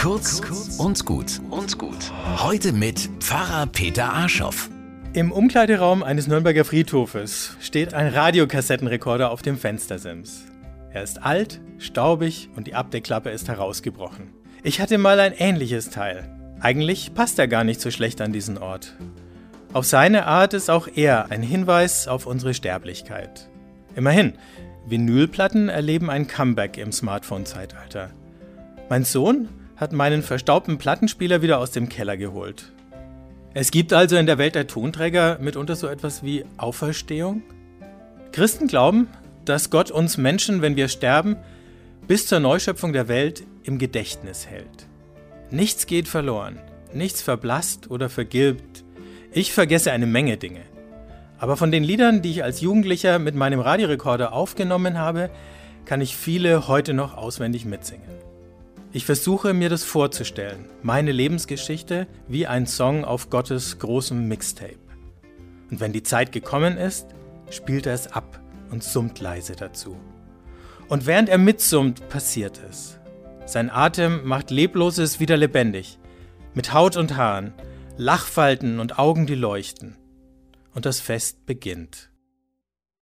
Kurz und gut und gut. Heute mit Pfarrer Peter Arschoff. Im Umkleideraum eines Nürnberger Friedhofes steht ein Radiokassettenrekorder auf dem Fenstersims. Er ist alt, staubig und die Abdeckklappe ist herausgebrochen. Ich hatte mal ein ähnliches Teil. Eigentlich passt er gar nicht so schlecht an diesen Ort. Auf seine Art ist auch er ein Hinweis auf unsere Sterblichkeit. Immerhin, Vinylplatten erleben ein Comeback im Smartphone-Zeitalter. Mein Sohn hat meinen verstaubten Plattenspieler wieder aus dem Keller geholt. Es gibt also in der Welt der Tonträger mitunter so etwas wie Auferstehung? Christen glauben, dass Gott uns Menschen, wenn wir sterben, bis zur Neuschöpfung der Welt im Gedächtnis hält. Nichts geht verloren, nichts verblasst oder vergilbt. Ich vergesse eine Menge Dinge. Aber von den Liedern, die ich als Jugendlicher mit meinem Radiorekorder aufgenommen habe, kann ich viele heute noch auswendig mitsingen. Ich versuche mir das vorzustellen, meine Lebensgeschichte wie ein Song auf Gottes großem Mixtape. Und wenn die Zeit gekommen ist, spielt er es ab und summt leise dazu. Und während er mitsummt, passiert es. Sein Atem macht Lebloses wieder lebendig, mit Haut und Haaren, Lachfalten und Augen, die leuchten und das Fest beginnt.